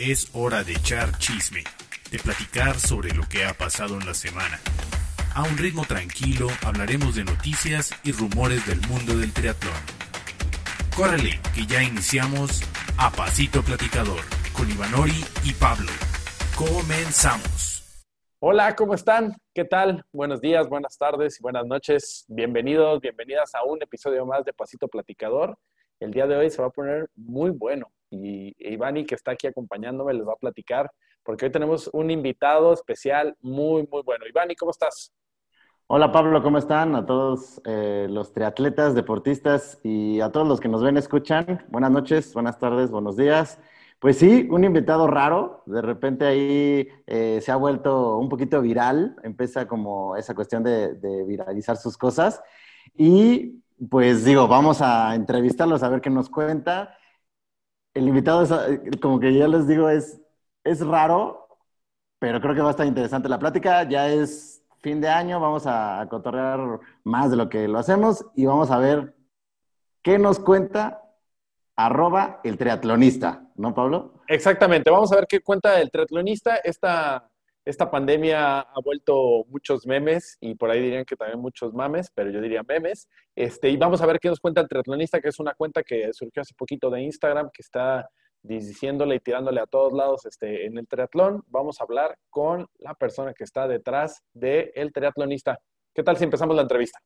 Es hora de echar chisme, de platicar sobre lo que ha pasado en la semana. A un ritmo tranquilo hablaremos de noticias y rumores del mundo del triatlón. Córrele, que ya iniciamos a Pasito Platicador con Ivanori y Pablo. Comenzamos. Hola, ¿cómo están? ¿Qué tal? Buenos días, buenas tardes y buenas noches. Bienvenidos, bienvenidas a un episodio más de Pasito Platicador. El día de hoy se va a poner muy bueno y Ivani, que está aquí acompañándome, les va a platicar, porque hoy tenemos un invitado especial muy, muy bueno. Ivani, ¿cómo estás? Hola Pablo, ¿cómo están? A todos eh, los triatletas, deportistas y a todos los que nos ven, escuchan. Buenas noches, buenas tardes, buenos días. Pues sí, un invitado raro, de repente ahí eh, se ha vuelto un poquito viral, empieza como esa cuestión de, de viralizar sus cosas y pues digo, vamos a entrevistarlos a ver qué nos cuenta el invitado, como que ya les digo, es, es raro, pero creo que va a estar interesante la plática. Ya es fin de año, vamos a, cotorrear más de lo que lo hacemos y vamos a ver qué nos cuenta arroba el triatlonista, ¿no, Pablo? Exactamente, vamos a ver qué cuenta el triatlonista. Esta esta pandemia ha vuelto muchos memes y por ahí dirían que también muchos mames, pero yo diría memes. Este, y vamos a ver qué nos cuenta el triatlonista, que es una cuenta que surgió hace poquito de Instagram, que está diciéndole y tirándole a todos lados este, en el triatlón. Vamos a hablar con la persona que está detrás del el triatlonista. ¿Qué tal si empezamos la entrevista?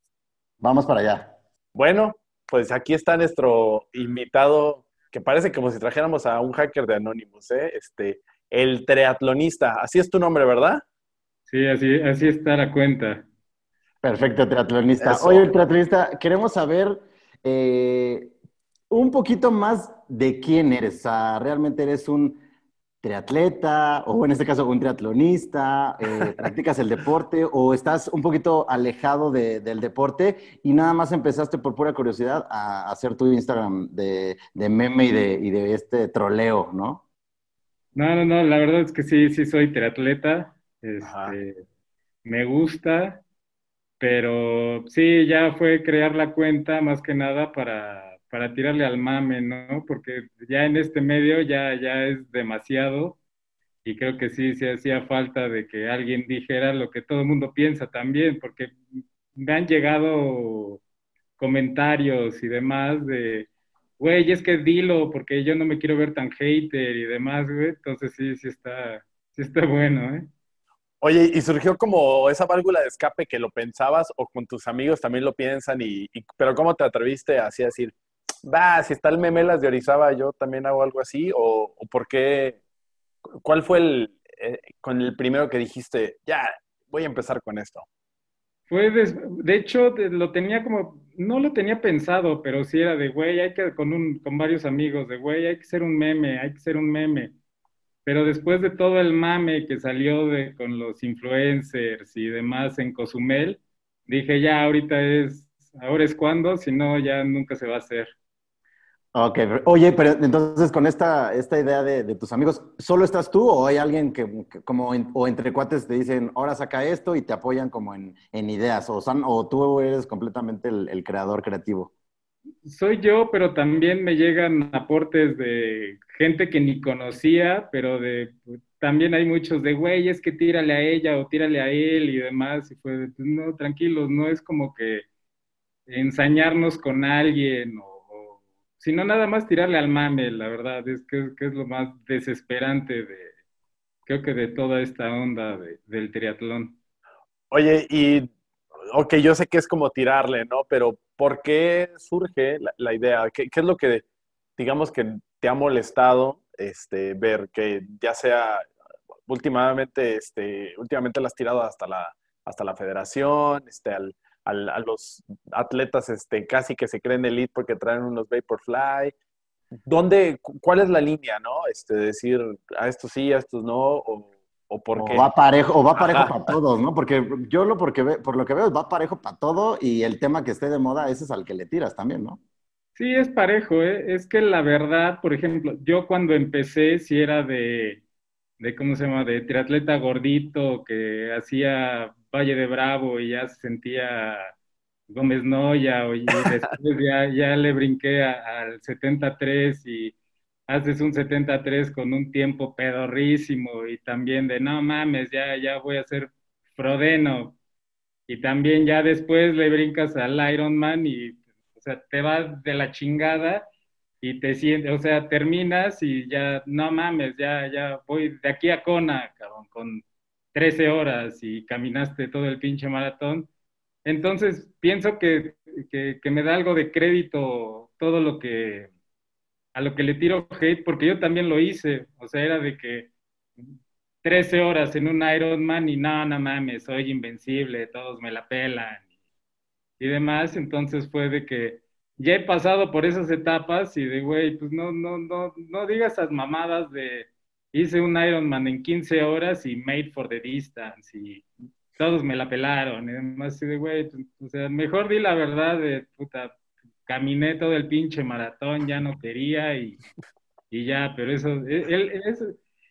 Vamos para allá. Bueno, pues aquí está nuestro invitado, que parece como si trajéramos a un hacker de Anonymous, ¿eh? Este, el triatlonista. Así es tu nombre, ¿verdad? Sí, así, así está la cuenta. Perfecto, triatlonista. Oye, el triatlonista, queremos saber eh, un poquito más de quién eres. O sea, ¿realmente eres un triatleta o en este caso un triatlonista? Eh, ¿Practicas el deporte o estás un poquito alejado del deporte y nada más empezaste por pura curiosidad a, hacer tu Instagram de, meme y de, y de este troleo, ¿no? No, no, no, la verdad es que sí, sí soy triatleta. Este, me gusta, pero sí, ya fue crear la cuenta más que nada para, para tirarle al mame, ¿no? Porque ya en este medio ya, ya es demasiado y creo que sí, sí hacía falta de que alguien dijera lo que todo el mundo piensa también, porque me han llegado comentarios y demás de güey, es que dilo, porque yo no me quiero ver tan hater y demás, güey. Entonces sí, sí está, sí está bueno, ¿eh? Oye, ¿y surgió como esa válvula de escape que lo pensabas o con tus amigos también lo piensan? Y, pero ¿cómo te atreviste así a decir, va, si está el memelas de Orizaba, yo también hago algo así? ¿O, por qué? ¿Cuál fue el, eh, con el primero que dijiste, ya, voy a empezar con esto? Fue, de, hecho, lo tenía como, no lo tenía pensado, pero sí era de, güey, hay que, con, un, con varios amigos, de, güey, hay que ser un meme, hay que ser un meme. Pero después de todo el mame que salió de, con los influencers y demás en Cozumel, dije, ya, ahorita es, ahora es cuando, si no, ya nunca se va a hacer. Ok, oye, pero entonces con esta, esta idea de, tus amigos, ¿solo estás tú o hay alguien que, como o entre cuates te dicen, ahora saca esto y te apoyan como en, ideas? O, o tú eres completamente el, creador creativo? Soy yo, pero también me llegan aportes de gente que ni conocía, pero de también hay muchos de, güey, es que tírale a ella o tírale a él y demás. Y pues, no, tranquilos, no es como que ensañarnos con alguien o sino nada más tirarle al mame, la verdad, es que, es lo más desesperante de, creo que de toda esta onda del triatlón. Oye, y, ok, yo sé que es como tirarle, ¿no? Pero ¿por qué surge la, idea? ¿Qué, es lo que, digamos, que te ha molestado este, ver que ya sea últimamente, este, últimamente la has tirado hasta la, hasta la federación, este, al, a los atletas este, casi que se creen elite porque traen unos Vaporfly. ¿Dónde, cuál es la línea, no? Este, decir, a estos sí, a estos no, o, o por qué. O va parejo, o va parejo para todos, ¿no? Porque yo lo, porque por lo que veo, va parejo para todo y el tema que esté de moda, ese es al que le tiras también, ¿no? Sí, es parejo, ¿eh? Es que la verdad, por ejemplo, yo cuando empecé, si era de, de, ¿cómo se llama? De triatleta gordito que hacía Valle de Bravo y ya se sentía Gómez Noya, y después ya, ya le brinqué al 73 y haces un 73 con un tiempo pedorrísimo y también de no mames, ya, ya voy a ser Frodeno. Y también ya después le brincas al Ironman y, o sea, te vas de la chingada y te sientes, o sea, terminas y ya, no mames, ya, ya voy de aquí a Kona, cabrón, con 13 horas y caminaste todo el pinche maratón. Entonces, pienso que, que me da algo de crédito todo lo que a lo que le tiro hate, porque yo también lo hice, o sea, era de que 13 horas en un Ironman y no, no mames, soy invencible, todos me la pelan y demás, entonces fue de que ya he pasado por esas etapas y de, güey, pues no, no, no, no digas esas mamadas de hice un Ironman en 15 horas y made for the distance y todos me la pelaron y demás, y de, güey, o sea, mejor di la verdad de, puta, caminé todo el pinche maratón, ya no quería y, y ya, pero eso, él,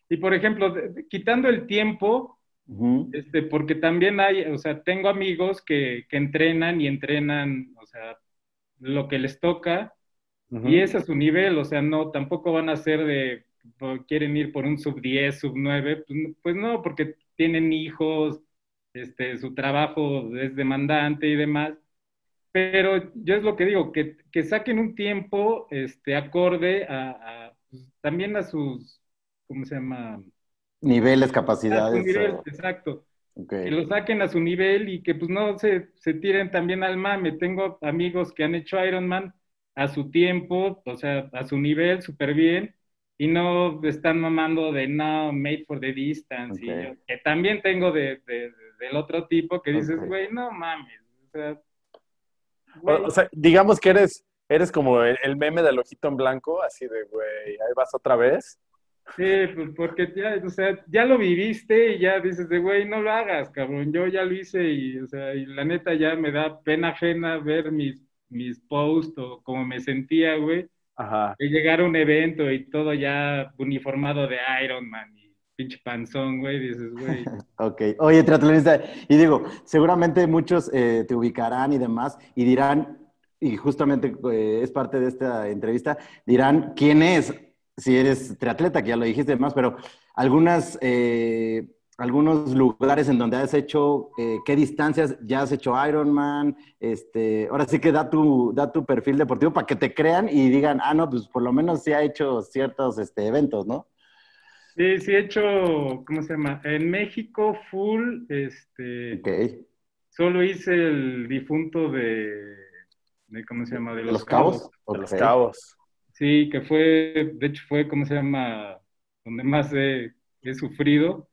y por ejemplo, quitando el tiempo, este, porque también hay, o sea, tengo amigos que, que, entrenan y entrenan, o sea, lo que les toca, y ese es su nivel, o sea, no, tampoco van a ser de, quieren ir por un sub 10, sub 9, pues, pues no, porque tienen hijos, este, su trabajo es demandante y demás, pero yo es lo que digo, que, que saquen un tiempo este, acorde a, pues, también a sus, ¿cómo se llama? Niveles, capacidades. Exacto. Que lo saquen a su nivel y que pues no se, se tiren también al mame. Tengo amigos que han hecho Ironman a su tiempo, o sea, a su nivel, súper bien, y no están mamando de no, made for the distance. Y que también tengo de, del otro tipo que dices, güey, no mames. O sea, o, sea, digamos que eres, eres como el, meme del ojito en blanco, así de, güey, ahí vas otra vez. Sí, pues porque ya, o sea, ya lo viviste y ya dices de, güey, no lo hagas, cabrón. Yo ya lo hice y, o sea, y la neta ya me da pena ajena ver mis, mis posts o como me sentía, güey. Ajá. De llegar a un evento y todo ya uniformado de Iron Man y pinche panzón, güey, dices, güey. ok. Oye, triatlonista, y digo, seguramente muchos eh, te ubicarán y demás y dirán, y justamente eh, es parte de esta entrevista, dirán quién es, si eres triatleta, que ya lo dijiste demás, pero algunas, eh, algunos lugares en donde has hecho, qué distancias ya has hecho Ironman, este, ahora sí que da tu, da tu perfil deportivo para que te crean y digan, ah, no, pues por lo menos sí ha hecho ciertos este, eventos, ¿no? Sí, sí he hecho, ¿cómo se llama? En México, full, este... Solo hice el difunto de, ¿cómo se llama? De los, cabos. De los cabos. Sí, que fue, de hecho fue, ¿cómo se llama? Donde más he, sufrido.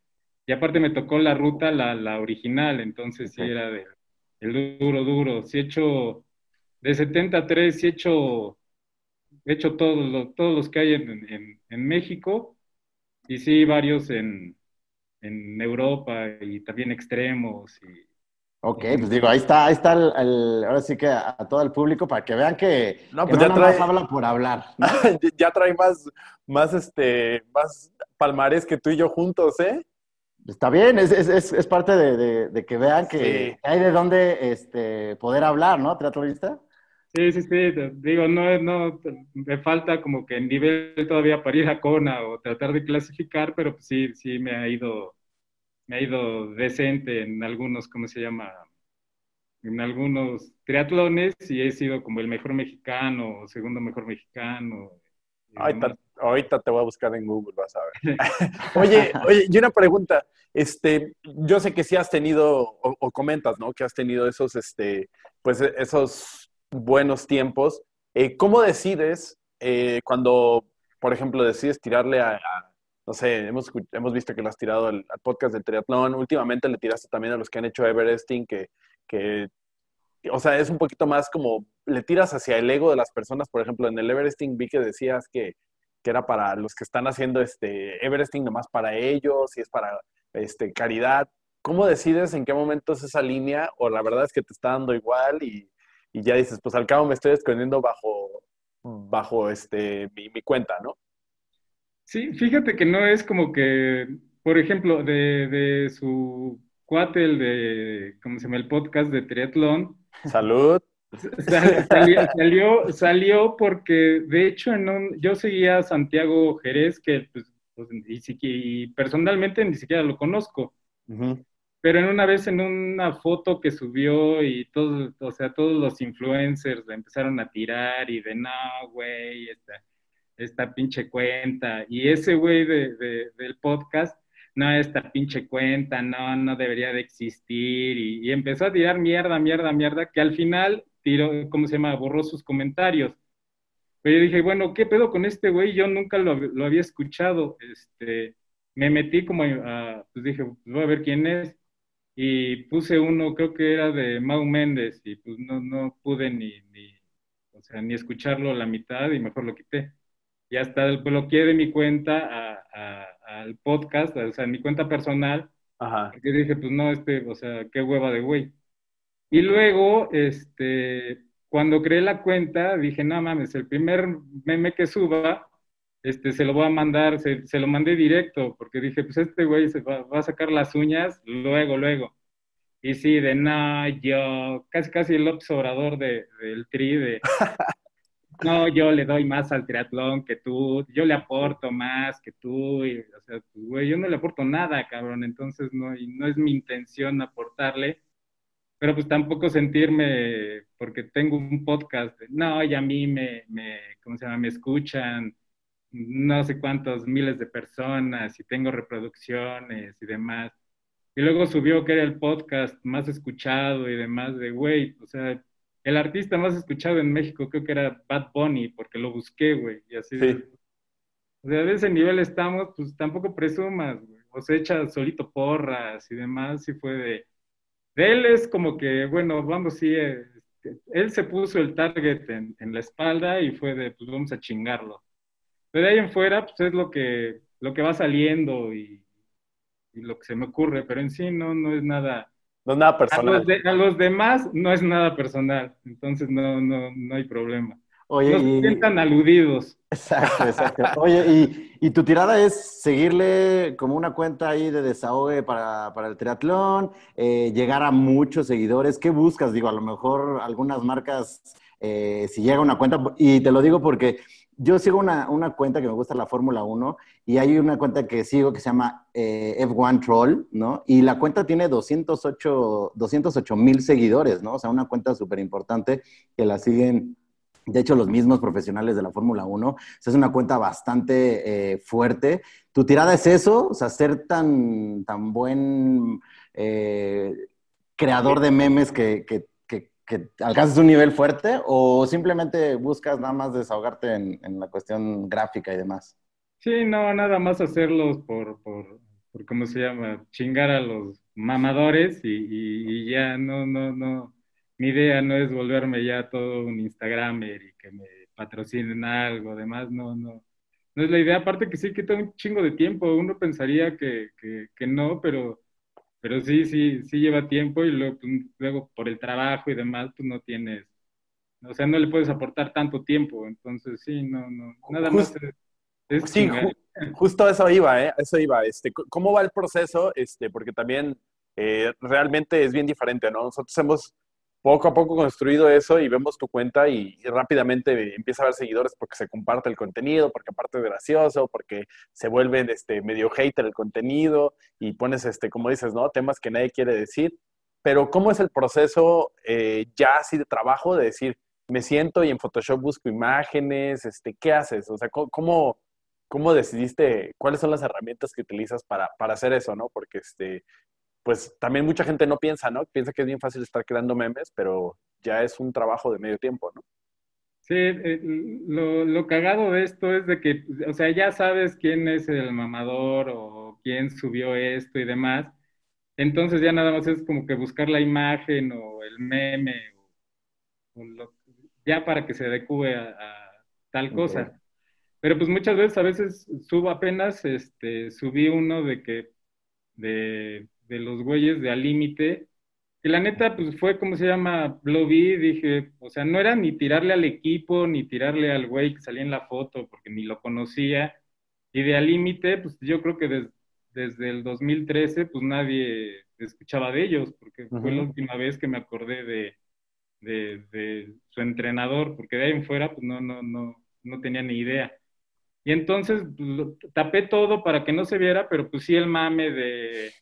Y aparte me tocó la ruta, la, original, entonces sí era de, el duro, duro. Sí he hecho, de 73, sí he hecho, he hecho todos, todos los que hay en, en México y sí, varios en, en Europa y también extremos. Y, ok, pues digo, ahí está, ahí está el, ahora sí que a, todo el público para que vean que no, pues ya trae, habla por hablar. ya trae más, más, este, más palmares que tú y yo juntos, ¿eh? Está bien, es, es, es parte de, de, que vean que hay de dónde este, poder hablar, ¿no, triatlonista? Sí, sí, sí, digo, no, no, me falta como que en nivel todavía para ir a Kona o tratar de clasificar, pero pues sí, sí me ha ido, me ha ido decente en algunos, ¿cómo se llama? En algunos triatlones y he sido como el mejor mexicano o segundo mejor mexicano. Ahorita, te voy a buscar en Google, vas a ver. oye, oye, y una pregunta, este, yo sé que sí has tenido, o, o comentas, ¿no? Que has tenido esos, este, pues esos buenos tiempos. Eh, ¿Cómo decides eh, cuando, por ejemplo, decides tirarle a, no sé, hemos, hemos, visto que lo has tirado al, podcast de triatlón, últimamente le tiraste también a los que han hecho Everesting, que, que, o sea, es un poquito más como, le tiras hacia el ego de las personas, por ejemplo, en el Everesting vi que decías que, que era para los que están haciendo este Everesting nomás para ellos y es para este, caridad. ¿Cómo decides en qué momento es esa línea o la verdad es que te está dando igual y, y ya dices, pues al cabo me estoy escondiendo bajo, bajo este, mi, cuenta, ¿no? Sí, fíjate que no es como que, por ejemplo, de, de su cuate, el de, ¿cómo se llama? El podcast de triatlón. Salud. Salió, salió, porque, de hecho, en un, yo seguía a Santiago Jerez, que pues, pues y, personalmente ni siquiera lo conozco. Pero en una vez en una foto que subió y todos, o sea, todos los influencers le empezaron a tirar y de no, güey, esta, esta pinche cuenta. Y ese güey de, del podcast no, esta pinche cuenta, no, no debería de existir, y, empezó a tirar mierda, mierda, mierda, que al final tiró, ¿cómo se llama? Borró sus comentarios. Pero yo dije, bueno, ¿qué pedo con este güey? Yo nunca lo, lo había escuchado. Este, me metí como a, pues dije, pues voy a ver quién es. Y puse uno, creo que era de Mau Méndez, y pues no, no pude ni, ni, o sea, ni escucharlo la mitad y mejor lo quité. Y hasta bloqueé de mi cuenta a al podcast, o sea, mi cuenta personal, Ajá. porque dije, pues no, este, o sea, qué hueva de güey. Y luego, este, cuando creé la cuenta, dije, no mames, el primer meme que suba, este, se lo voy a mandar, se, lo mandé directo, porque dije, pues este güey se va, a sacar las uñas luego, luego. Y sí, de no, yo, casi casi el observador de, del tri, de no, yo le doy más al triatlón que tú, yo le aporto más que tú, y, o sea, pues, güey, yo no le aporto nada, cabrón, entonces no, y no es mi intención aportarle, pero pues tampoco sentirme, porque tengo un podcast, no, y a mí me, me, ¿cómo se llama? Me escuchan no sé cuántos miles de personas y tengo reproducciones y demás. Y luego subió que era el podcast más escuchado y demás de, güey, o sea, el artista más escuchado en México creo que era Bad Bunny, porque lo busqué, güey, y así. Sí. O sea, de ese nivel estamos, pues tampoco presumas, güey. O se echa solito porras y demás, y fue de... De él es como que, bueno, vamos, sí, este, él se puso el target en, la espalda y fue de, pues vamos a chingarlo. Pero de ahí en fuera, pues es lo que, lo que va saliendo y, y lo que se me ocurre, pero en sí no, no es nada no es nada personal. A los, demás no es nada personal, entonces no, no, no hay problema. Oye, se sientan aludidos. Exacto, exacto. Oye, y, y, tu tirada es seguirle como una cuenta ahí de desahogue para, para el triatlón, eh, llegar a muchos seguidores. ¿Qué buscas? Digo, a lo mejor algunas marcas, eh, si llega una cuenta, y te lo digo porque yo sigo una, una, cuenta que me gusta la Fórmula 1 y hay una cuenta que sigo que se llama eh, F1 Troll, ¿no? Y la cuenta tiene 208 mil seguidores, ¿no? O sea, una cuenta súper importante que la siguen, de hecho, los mismos profesionales de la Fórmula 1. O sea, es una cuenta bastante eh, fuerte. ¿Tu tirada es eso? O sea, ser tan, tan buen eh, creador de memes que, que que alcances un nivel fuerte o simplemente buscas nada más desahogarte en, la cuestión gráfica y demás? Sí, no, nada más hacerlos por, por, por ¿cómo se llama? Chingar a los mamadores y, ya no, no, no. Mi idea no es volverme ya todo un Instagramer y que me patrocinen algo, además, no, no. No es la idea, aparte que sí quita un chingo de tiempo, uno pensaría que, que, que no, pero pero sí, sí, sí lleva tiempo y luego, pues, luego por el trabajo y demás, tú no tienes, o sea, no le puedes aportar tanto tiempo, entonces sí, no, no, nada más es, Sí, justo eso iba, ¿eh? Eso iba, este, ¿cómo va el proceso? Este, porque también eh, realmente es bien diferente, ¿no? Nosotros hemos poco a poco construido eso y vemos tu cuenta y, rápidamente empieza a haber seguidores porque se comparte el contenido, porque aparte es gracioso, porque se vuelven este, medio hater el contenido y pones, este, como dices, ¿no? Temas que nadie quiere decir. Pero ¿cómo es el proceso eh, ya así de trabajo de decir, me siento y en Photoshop busco imágenes, este, ¿qué haces? O sea, ¿cómo, cómo decidiste, cuáles son las herramientas que utilizas para, para hacer eso, ¿no? Porque este, pues también mucha gente no piensa, ¿no? Piensa que es bien fácil estar creando memes, pero ya es un trabajo de medio tiempo, ¿no? Sí, eh, lo, lo, cagado de esto es de que, o sea, ya sabes quién es el mamador o quién subió esto y demás. Entonces ya nada más es como que buscar la imagen o el meme o, ya para que se adecue a, tal cosa. Pero pues muchas veces, a veces subo apenas, este, subí uno de que, de de los güeyes de Al Límite, que la neta, pues fue como se llama, lo vi, dije, o sea, no era ni tirarle al equipo, ni tirarle al güey que salía en la foto, porque ni lo conocía. Y de Al Límite, pues yo creo que desde el 2013, pues nadie escuchaba de ellos, porque fue la última vez que me acordé de, de, su entrenador, porque de ahí en fuera pues no, no, no, no tenía ni idea. Y entonces pues, tapé todo para que no se viera, pero pues sí el mame de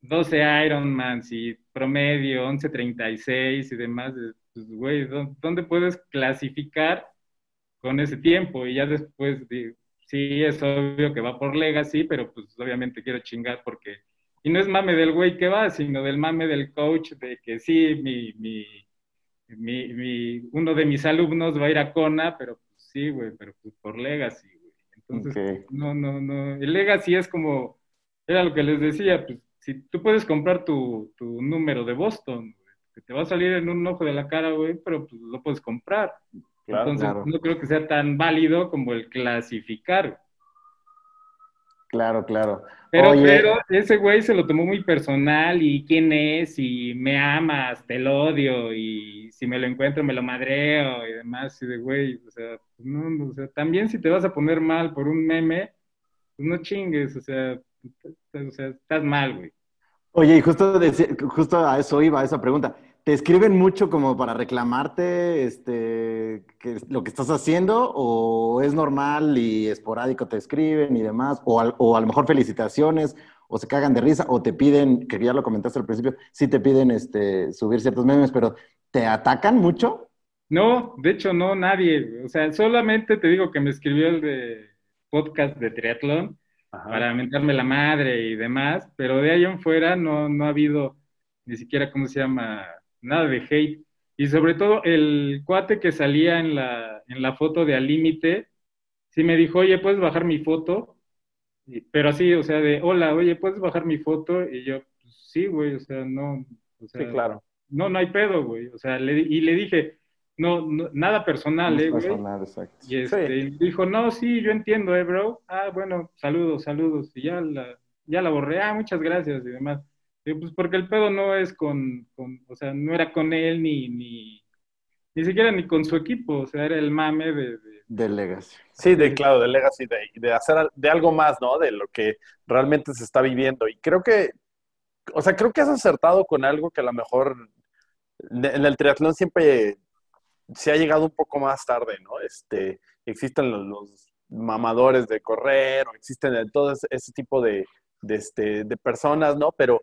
12 Ironmans y promedio 11.36 y demás, pues güey, ¿dónde puedes clasificar con ese tiempo? Y ya después, sí, es obvio que va por Legacy, pero pues obviamente quiero chingar porque... Y no es mame del güey que va, sino del mame del coach de que sí, mi, mi, mi, uno de mis alumnos va a ir a Kona, pero pues, sí, güey, pero pues por Legacy, güey. Entonces, no, no, no. El Legacy es como, era lo que les decía, pues si tú puedes comprar tu, tu número de Boston, que te va a salir en un ojo de la cara, güey, pero pues lo puedes comprar. Entonces, no creo que sea tan válido como el clasificar. Claro, claro. Pero, pero ese güey se lo tomó muy personal y quién es y me amas, te lo odio y si me lo encuentro me lo madreo y demás. Y de güey, o sea, no, o sea, también si te vas a poner mal por un meme, pues no chingues, o sea, o sea estás mal, güey. Oye, y justo, justo a eso iba, a esa pregunta. ¿Te escriben mucho como para reclamarte este, lo que estás haciendo o es normal y esporádico te escriben y demás? O, o a lo mejor felicitaciones o se cagan de risa o te piden, que ya lo comentaste al principio, sí te piden este, subir ciertos memes, pero ¿te atacan mucho? No, de hecho no, nadie. O sea, solamente te digo que me escribió el de podcast de triatlón para mentarme la madre y demás, pero de ahí en fuera no, no ha habido ni siquiera, ¿cómo se llama? nada de hate. Y sobre todo el cuate que salía en la, en la foto de Al Límite, sí me dijo, oye, ¿puedes bajar mi foto? pero así, o sea, de, hola, oye, ¿puedes bajar mi foto? Y yo, sí, güey, o sea, no. O sea, sí, claro. No, no hay pedo, güey. O sea, le, y le dije, no, nada personal, ¿eh, güey? Personal, exacto. Y este, dijo, no, sí, yo entiendo, eh, bro. Ah, bueno, saludos, saludos. Y ya la, ya la borré, ah, muchas gracias y demás pues porque el pedo no es con, o sea, no era con él ni, ni, ni siquiera ni con su equipo, o sea, era el mame de... de, Legacy. Sí, de, claro, de Legacy, de, de hacer de algo más, ¿no? De lo que realmente se está viviendo. Y creo que, o sea, creo que has acertado con algo que a lo mejor en el triatlón siempre se ha llegado un poco más tarde, ¿no? Este, existen los, mamadores de correr, existen todo ese, tipo de, de, este, de personas, ¿no? Pero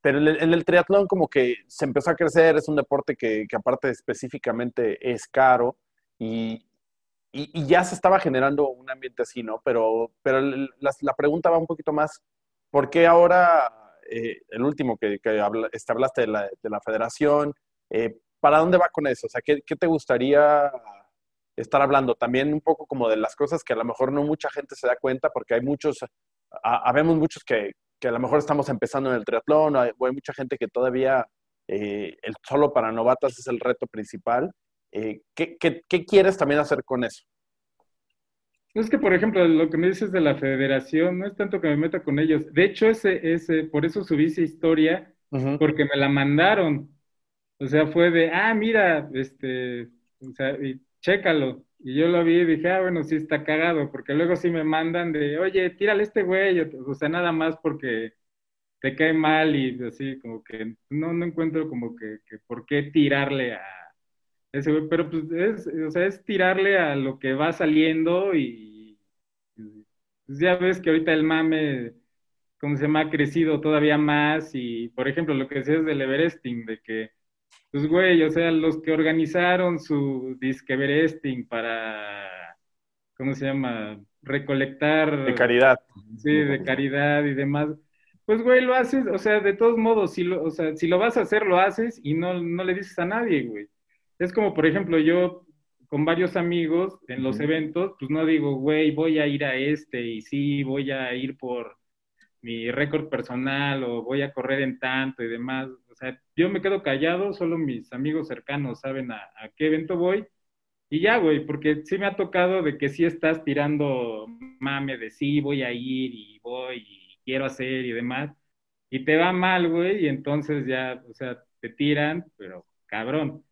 pero en el, triatlón como que se empezó a crecer, es un deporte que, que aparte específicamente es caro y, y, ya se estaba generando un ambiente así, ¿no? Pero, pero la, pregunta va un poquito más, ¿por qué ahora, eh, el último que, que este, hablaste de la, de la federación, eh, ¿para dónde va con eso? O sea, ¿qué, ¿qué, te gustaría estar hablando? También un poco como de las cosas que a lo mejor no mucha gente se da cuenta, porque hay muchos, habemos muchos que, que a lo mejor estamos empezando en el triatlón, o hay, mucha gente que todavía eh, el solo para novatas es el reto principal. Eh, ¿qué, quieres también hacer con eso? Es que, por ejemplo, lo que me dices de la federación, no es tanto que me meta con ellos. De hecho, ese, ese, por eso subí esa historia, porque me la mandaron. O sea, fue de, ah, mira, este, o sea, y chécalo. Y yo lo vi y dije, ah, bueno, sí está cagado, porque luego sí me mandan de, oye, tírale este güey, o sea, nada más porque te cae mal y así, como que no, no encuentro como que, por qué tirarle a ese güey, pero pues es, o sea, es tirarle a lo que va saliendo y, pues ya ves que ahorita el mame, como se llama, ha crecido todavía más y, por ejemplo, lo que decías del Everesting, de que pues, güey, o sea, los que organizaron su disque para, ¿cómo se llama? Recolectar. De caridad. Sí, de caridad y demás. Pues, güey, lo haces, o sea, de todos modos, si lo, o sea, si lo vas a hacer, lo haces y no, no le dices a nadie, güey. Es como, por ejemplo, yo con varios amigos en los eventos, pues no digo, güey, voy a ir a este y sí, voy a ir por mi récord personal o voy a correr en tanto y demás sea, yo me quedo callado, solo mis amigos cercanos saben a, qué evento voy. Y ya, güey, porque sí me ha tocado de que sí estás tirando mame de sí, voy a ir y voy y quiero hacer y demás. Y te va mal, güey, y entonces ya, o sea, te tiran, pero cabrón.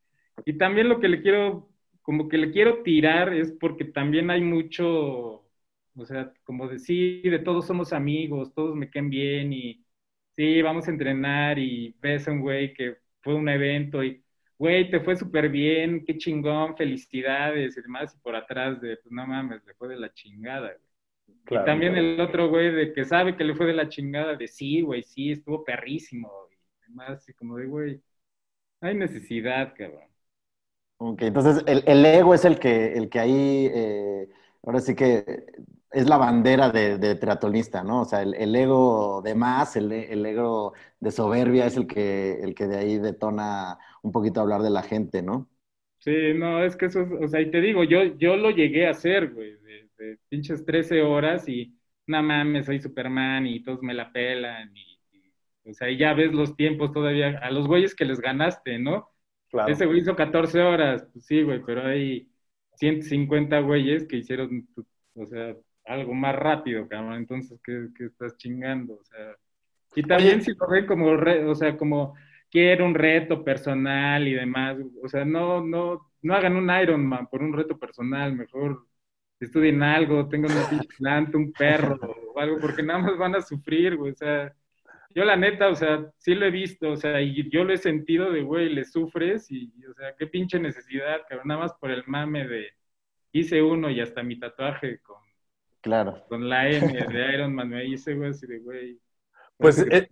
Y también lo que le quiero, como que le quiero tirar es porque también hay mucho, o sea, como decir, de todos somos amigos, todos me queden bien y sí, vamos a entrenar y ves a un güey que fue un evento y, güey, te fue súper bien, qué chingón, felicidades y demás, y por atrás de, pues no mames, le fue de la chingada, güey. y también el otro güey de que sabe que le fue de la chingada, de sí, güey, sí, estuvo perrísimo, y demás, y como de, güey, hay necesidad, cabrón. Ok, entonces el, el ego es el que, el que ahí, eh, ahora sí que es la bandera de, de triatlonista, ¿no? O sea, el, ego de más, el, ego de soberbia es el que, el que de ahí detona un poquito hablar de la gente, ¿no? Sí, no, es que eso, o sea, y te digo, yo, yo lo llegué a hacer, güey, de, pinches 13 horas y, no mames, soy Superman y todos me la pelan y, o sea, y ya ves los tiempos todavía, a los güeyes que les ganaste, ¿no? Claro. Ese güey hizo 14 horas, pues sí, güey, pero hay 150 güeyes que hicieron, o sea, algo más rápido, cabrón. Entonces, ¿qué, estás chingando? O sea, y también si lo ven como, o sea, como quiero un reto personal y demás, o sea, no, no, no hagan un Ironman por un reto personal, mejor estudien algo, tengan una pinche planta, un perro o algo, porque nada más van a sufrir, güey, o sea, yo la neta, o sea, sí lo he visto, o sea, y yo lo he sentido de, güey, le sufres y, o sea, qué pinche necesidad, cabrón, nada más por el mame de hice uno y hasta mi tatuaje con Claro. Con la M de Iron Man, me hice, güey, así de, güey. Pues es,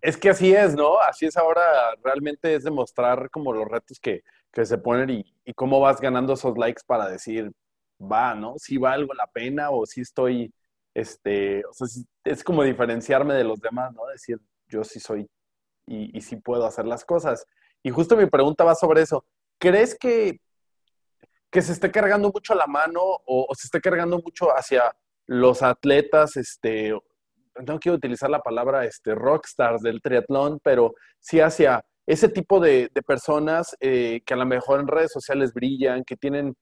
es que así es, ¿no? Así es ahora, realmente es demostrar como los retos que, que se ponen y, y, cómo vas ganando esos likes para decir, va, ¿no? Si valgo la pena o si estoy, este, o sea, es como diferenciarme de los demás, ¿no? Decir, yo sí soy y, y sí puedo hacer las cosas. Y justo mi pregunta va sobre eso. ¿Crees que que se esté cargando mucho la mano o, se esté cargando mucho hacia los atletas, este, no quiero utilizar la palabra este, rockstars del triatlón, pero sí hacia ese tipo de, personas eh, que a lo mejor en redes sociales brillan, que tienen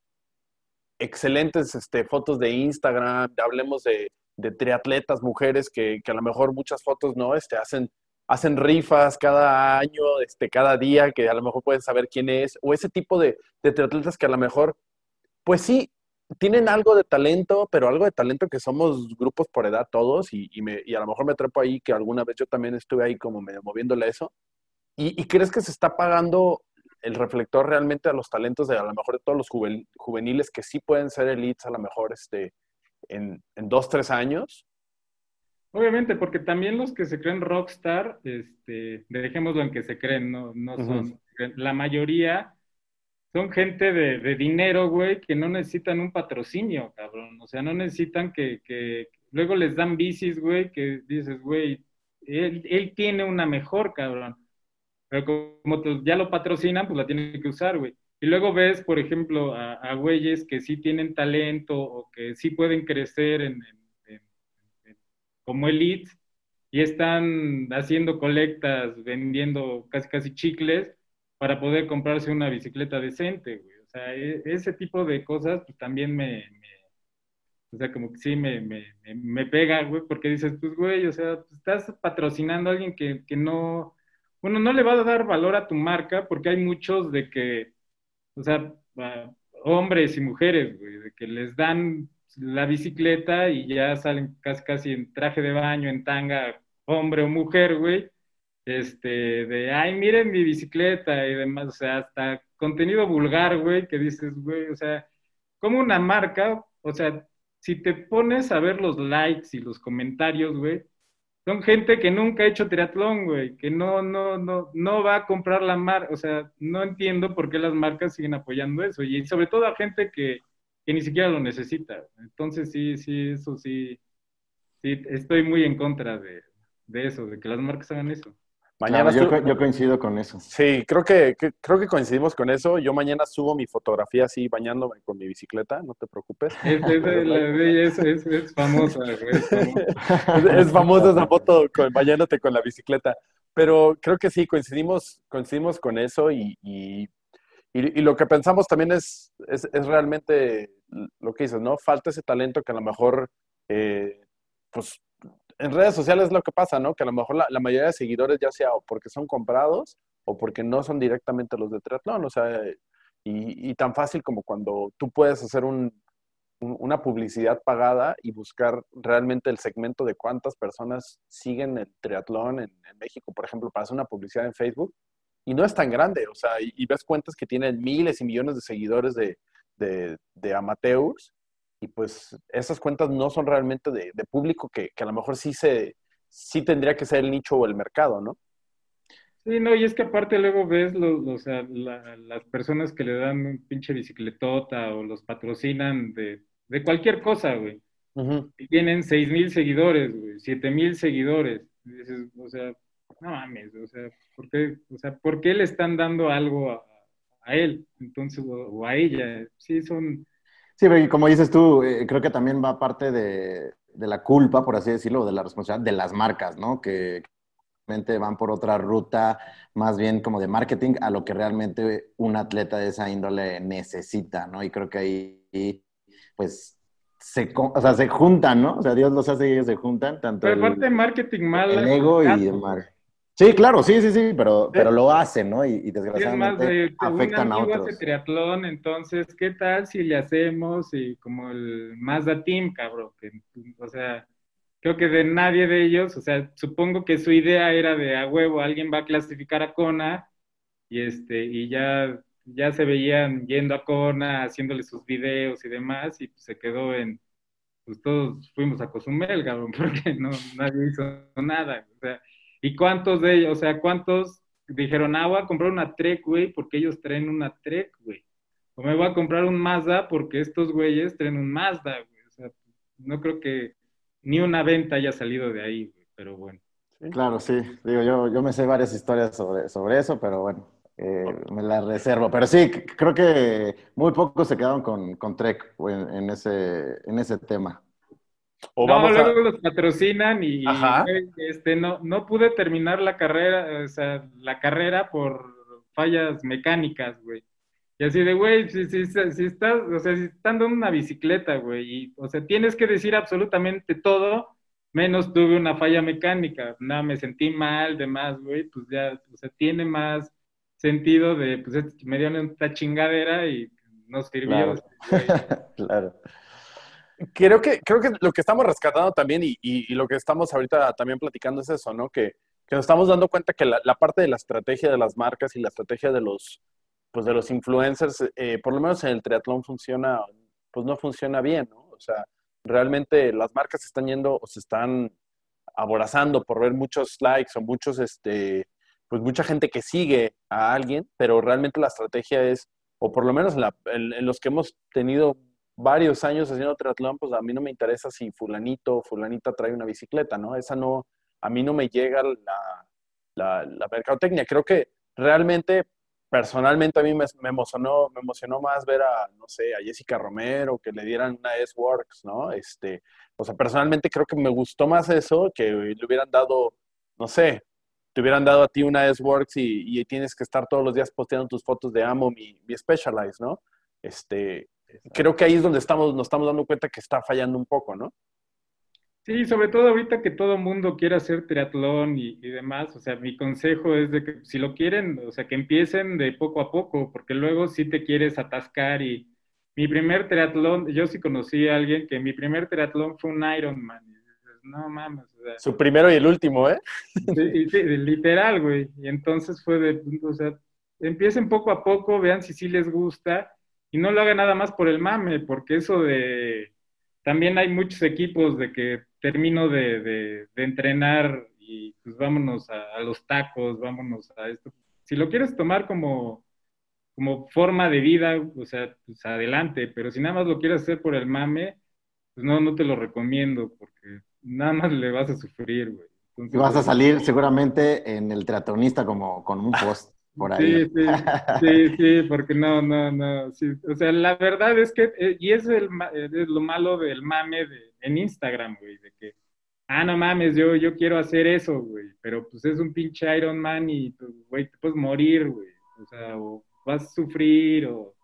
excelentes este, fotos de Instagram, hablemos de, triatletas, mujeres que, a lo mejor muchas fotos no este, hacen, hacen rifas cada año, este, cada día, que a lo mejor pueden saber quién es, o ese tipo de, de triatletas que a lo mejor pues sí, tienen algo de talento, pero algo de talento que somos grupos por edad todos y, a lo mejor me trepo ahí que alguna vez yo también estuve ahí como medio moviéndole eso. ¿Y, crees que se está pagando el reflector realmente a los talentos de a lo mejor de todos los juveniles que sí pueden ser elites a lo mejor este, en, en dos, tres años? Obviamente, porque también los que se creen rockstar, este, dejémoslo en que se creen, no, no son, la mayoría son gente de, dinero, güey, que no necesitan un patrocinio, cabrón. O sea, no necesitan que, que luego les dan bicis, güey, que dices, güey, él, él, tiene una mejor, cabrón. Pero como ya lo patrocinan, pues la tienen que usar, güey. Y luego ves, por ejemplo, a, güeyes que sí tienen talento o que sí pueden crecer en, como elite y están haciendo colectas, vendiendo casi casi chicles para poder comprarse una bicicleta decente, güey. O sea, e, ese tipo de cosas pues también me, o sea, como que sí me, me, me, pega, güey, porque dices, pues, güey, o sea, pues, estás patrocinando a alguien que, que no, bueno, no le va a dar valor a tu marca porque hay muchos de que, o sea, hombres y mujeres, güey, de que les dan la bicicleta y ya salen casi, casi en traje de baño, en tanga, hombre o mujer, güey, este, de, ay, miren mi bicicleta y demás, o sea, hasta contenido vulgar, güey, que dices, güey, o sea, como una marca, o sea, si te pones a ver los likes y los comentarios, güey, son gente que nunca ha hecho triatlón, güey, que no, no, no, no va a comprar la marca, o sea, no entiendo por qué las marcas siguen apoyando eso, y sobre todo a gente que, que ni siquiera lo necesita. Entonces, sí, sí, eso sí, sí, estoy muy en contra de, de eso, de que las marcas hagan eso. Mañana yo, coincido con eso. Sí, creo que, creo que coincidimos con eso. Yo mañana subo mi fotografía así bañándome con mi bicicleta, no te preocupes. Es, es, es, famosa, es, famosa esa foto con, bañándote con la bicicleta. Pero creo que sí, coincidimos, coincidimos con eso y, y, y, lo que pensamos también es, es, realmente lo que dices, ¿no? Falta ese talento que a lo mejor, eh, pues en redes sociales es lo que pasa, ¿no? Que a lo mejor la, mayoría de seguidores ya sea o porque son comprados o porque no son directamente los de triatlón, o sea, y, tan fácil como cuando tú puedes hacer una publicidad pagada y buscar realmente el segmento de cuántas personas siguen el triatlón en, México, por ejemplo, para hacer una publicidad en Facebook, y no es tan grande, o sea, y, ves cuentas que tienen miles y millones de seguidores de, de, amateurs, y pues esas cuentas no son realmente de, público que, que, a lo mejor sí, se, sí tendría que ser el nicho o el mercado, ¿no? Sí, no, y es que aparte luego ves o sea, las personas que le dan un pinche bicicletota o los patrocinan de, de cualquier cosa, güey. Y tienen seis mil seguidores, güey, siete mil seguidores. o sea, no mames, o sea, ¿por qué, o sea, ¿por qué le están dando algo a, a él? Entonces, o, a ella. Sí, son... Sí, como dices tú, eh, creo que también va parte de, de la culpa, por así decirlo, de la responsabilidad de las marcas, ¿no? Que, van por otra ruta más bien como de marketing a lo que realmente un atleta de esa índole necesita, ¿no? Y creo que ahí, pues, se, o sea, se juntan, ¿no? O sea, Dios los hace y ellos se juntan. Tanto pero aparte de marketing mal. El ego y el mar. Sí, claro, sí, sí, sí, pero, pero lo hacen, ¿no? Y, desgraciadamente afectan a otros. hace triatlón, entonces, ¿qué tal si le hacemos y como el Mazda Team, cabrón? Que, o sea, creo que de nadie de ellos, o sea, supongo que su idea era de a huevo, alguien va a clasificar a Kona y este, y ya, ya se veían yendo a Kona, haciéndole sus videos y demás, y pues se quedó en, pues todos fuimos a Cozumel, cabrón, porque no, nadie hizo nada, o sea, y cuántos de ellos, o sea, cuántos dijeron, ah, voy a comprar una Trek, güey, porque ellos traen una Trek, güey, o me voy a comprar un Mazda porque estos güeyes traen un Mazda, güey, o sea, no creo que ni una venta haya salido de ahí, pero bueno. Claro, sí. Digo, yo, yo me sé varias historias sobre, sobre eso, pero bueno, eh, me las reservo. Pero sí, creo que muy pocos se quedaron con, con Trek en, ese, en ese tema. O no, luego los patrocinan y este, no, no pude terminar la carrera, o sea, la carrera por fallas mecánicas, güey. Y así de, güey, si, si, si, estás, o sea, si estás en una bicicleta, güey, y, o sea, tienes que decir absolutamente todo, menos tuve una falla mecánica, nada, me sentí mal, demás, güey, pues ya, o sea, tiene más sentido de, pues me dieron esta chingadera y no sirvió. Claro. Creo que, creo que lo que estamos rescatando también y, lo que estamos ahorita también platicando es eso, ¿no? Que, que nos estamos dando cuenta que la, la, parte de la estrategia de las marcas y la estrategia de los, pues de los influencers, eh, por lo menos en el triatlón funciona, pues no funciona bien, ¿no? O sea, realmente las marcas están yendo o se están aborazando por ver muchos likes o muchos, este, pues mucha gente que sigue a alguien, pero realmente la estrategia es, o por lo menos en, los que hemos tenido varios años haciendo triatlón, pues a mí no me interesa si fulanito o fulanita trae una bicicleta, ¿no? Esa no, a mí no me llega la, la, la mercadotecnia. Creo que realmente personalmente a mí me, emocionó, me emocionó más ver a, no sé, a Jessica Romero, que le dieran una S-Works, ¿no? Este, o sea, personalmente creo que me gustó más eso que le hubieran dado, no sé, te hubieran dado a ti una S-Works y, y, tienes que estar todos los días posteando tus fotos de Amo, mi, mi Specialized, ¿no? Este, creo que ahí es donde estamos, nos estamos dando cuenta que está fallando un poco, ¿no? Sí, sobre todo ahorita que todo mundo quiere hacer triatlón y, demás, o sea, mi consejo es de que si lo quieren, o sea, que empiecen de poco a poco, porque luego sí te quieres atascar y mi primer triatlón, yo sí conocí a alguien que mi primer triatlón fue un Ironman. no mames. O sea, Su primero y el último, ¿eh? Sí, sí, literal, güey. Y entonces fue de, o sea, empiecen poco a poco, vean si sí les gusta y no lo hagan nada más por el mame, porque eso de también hay muchos equipos de que termino de, entrenar y pues vámonos a, los tacos, vámonos a esto. Si lo quieres tomar como, como forma de vida, o sea, pues adelante, pero si nada más lo quieres hacer por el mame, pues no, no te lo recomiendo, porque nada más le vas a sufrir, güey. y vas a pues, salir seguramente en el teatronista como con un post. Por ahí. Sí, sí, sí, sí, porque no, no, no, sí. o sea, la verdad es que, eh, y es, el, es lo malo del mame de, en Instagram, güey, de que, ah, no mames, yo, yo quiero hacer eso, güey, pero pues es un pinche Iron Man y, pues, güey, te puedes morir, güey, o sea, o vas a sufrir o,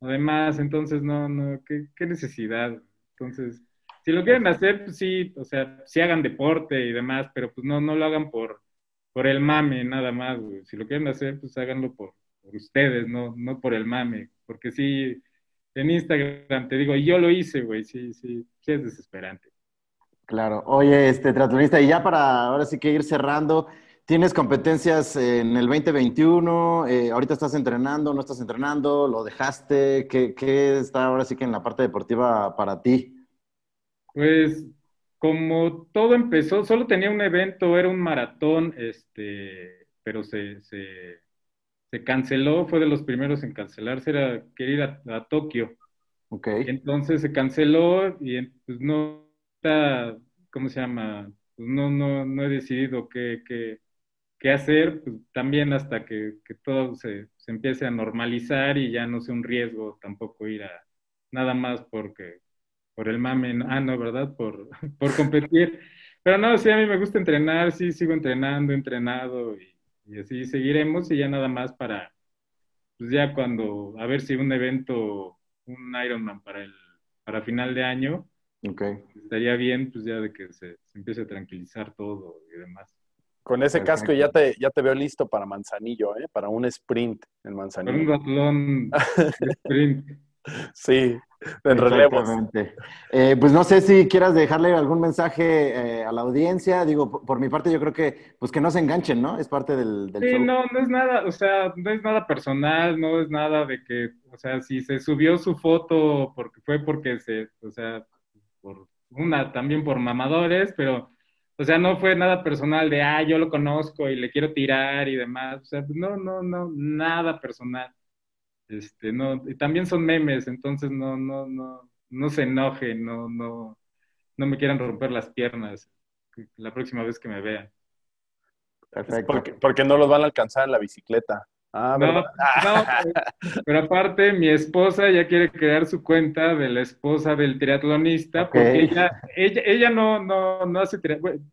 o demás, entonces no, no, qué, qué necesidad, entonces, si lo quieren hacer, pues sí, o sea, sí hagan deporte y demás, pero pues no, no lo hagan por, por el mame nada más, güey, si lo quieren hacer, pues háganlo por, por ustedes, no, no por el mame, porque sí, en Instagram, te digo, yo lo hice, güey, sí, sí, sí es desesperante. Claro. Oye, este triatlonista, y ya para ahora sí que ir cerrando, ¿Tienes competencias en el 2021? Eh, ¿Ahorita estás entrenando? ¿No estás entrenando? ¿Lo dejaste? ¿Qué, ¿Qué, está ahora sí que en la parte deportiva para ti? Pues como todo empezó, solo tenía un evento, era un maratón, este, pero se, se, se canceló, fue de los primeros en cancelarse, era querer ir a, Tokio. Ok. entonces se canceló y pues no está, ¿cómo se llama? Pues no, no, no he decidido qué, qué, qué hacer, pues también hasta que, que todo se, se, empiece a normalizar y ya no sea un riesgo tampoco ir a nada más porque por el mame, ah, no, ¿verdad? Por, por competir. Pero no, sí, a mí me gusta entrenar, sí, sigo entrenando, entrenado y, y así seguiremos y ya nada más para, pues ya cuando, a ver si un evento, un Ironman para el, para final de año, okay. estaría bien, pues ya de que se, se empiece a tranquilizar todo y demás. Con ese casco ya te, ya te veo listo para Manzanillo, ¿eh? para un sprint en Manzanillo. un sprint. sí, en relevos. Eh, pues no sé si quieras dejarle algún mensaje eh, a la audiencia. Digo, por, mi parte, yo creo que pues que no se enganchen, ¿no? Es parte del, del sí, no, no es nada, o sea, no es nada personal, no es nada de que, o sea, si se subió su foto porque fue porque se, o sea, por una, también por mamadores, pero o sea, no fue nada personal de, ah, yo lo conozco y le quiero tirar y demás. O sea, no, no, no, nada personal. Este, no, y también son memes, entonces no, no, no, no se enojen, no, no, no me quieran romper las piernas la próxima vez que me vean. Perfecto. Porque, porque no los van a alcanzar en la bicicleta. Ah, no, no, pero aparte mi esposa ya quiere crear su cuenta de la esposa del triatlonista, porque ella, ella, ella no, no, no, hace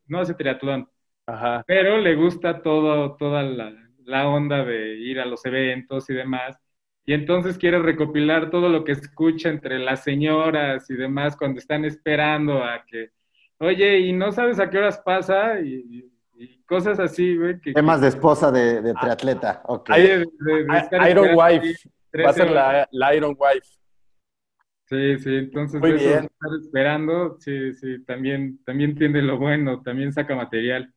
no hace triatlón, Ajá. pero le gusta todo, toda la, la, onda de ir a los eventos y demás, y entonces quiere recopilar todo lo que escucha entre las señoras y demás cuando están esperando a que, oye, y no sabes a qué horas pasa, y, cosas así, güey. Temas de esposa de, de triatleta, ok. Iron Wife, va a ser la, Iron Wife. Sí, sí, entonces Muy bien. estar esperando, sí, sí, también, también tiene lo bueno, también saca material.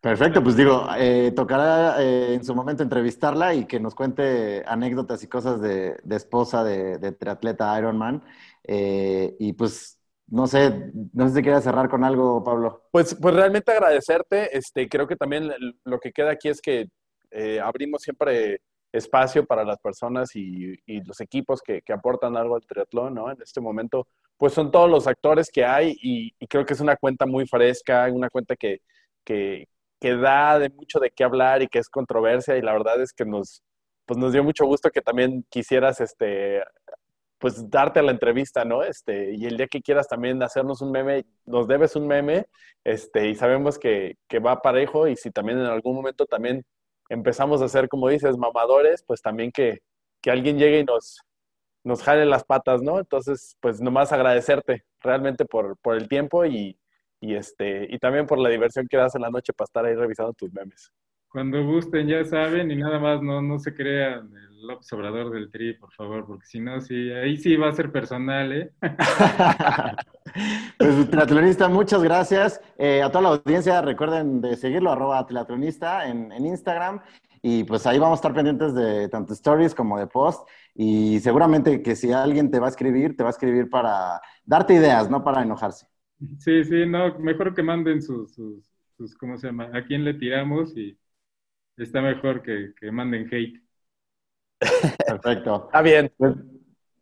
Perfecto, pues digo, eh, tocará eh, en su momento entrevistarla y que nos cuente anécdotas y cosas de, esposa de, triatleta Ironman. Eh, y pues no sé, no sé si quieres cerrar con algo, Pablo. Pues, pues realmente agradecerte. Este, creo que también lo que queda aquí es que eh, abrimos siempre espacio para las personas y, los equipos que, aportan algo al triatlón, ¿no? En este momento, pues son todos los actores que hay y, creo que es una cuenta muy fresca, una cuenta que, que, que, da de mucho de qué hablar y que es controversia y la verdad es que nos, pues nos dio mucho gusto que también quisieras este, pues darte la entrevista, ¿no? Este, y el día que quieras también hacernos un meme, nos debes un meme, este, y sabemos que, que va parejo, y si también en algún momento también empezamos a hacer, como dices, mamadores, pues también que, que alguien llegue y nos, nos jale las patas, ¿no? Entonces, pues nomás agradecerte realmente por, por el tiempo y, y, este, y también por la diversión que das en la noche para estar ahí revisando tus memes. Cuando gusten, ya saben, y nada más no, no se crean el observador del tri, por favor, porque si no, sí, ahí sí va a ser personal, ¿eh? pues, Triatlonista, muchas gracias. Eh, a toda la audiencia, recuerden de seguirlo, arroba Triatlonista en, en Instagram. Y pues ahí vamos a estar pendientes de tanto stories como de post. Y seguramente que si alguien te va a escribir, te va a escribir para darte ideas, no para enojarse. Sí, sí, no, mejor que manden sus, sus, sus ¿cómo se llama? ¿A quién le tiramos? Y está mejor que, manden hate. Perfecto. Está bien. Pues,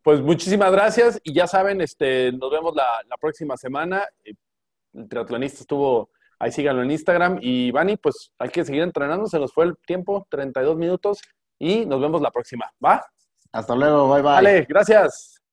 pues, muchísimas gracias y ya saben, este, nos vemos la, próxima semana. El triatlonista estuvo, ahí síganlo en Instagram. Y Vani, pues hay que seguir entrenando, se nos fue el tiempo, 32 minutos y nos vemos la próxima. ¿Va? Hasta luego, bye bye. Vale, gracias.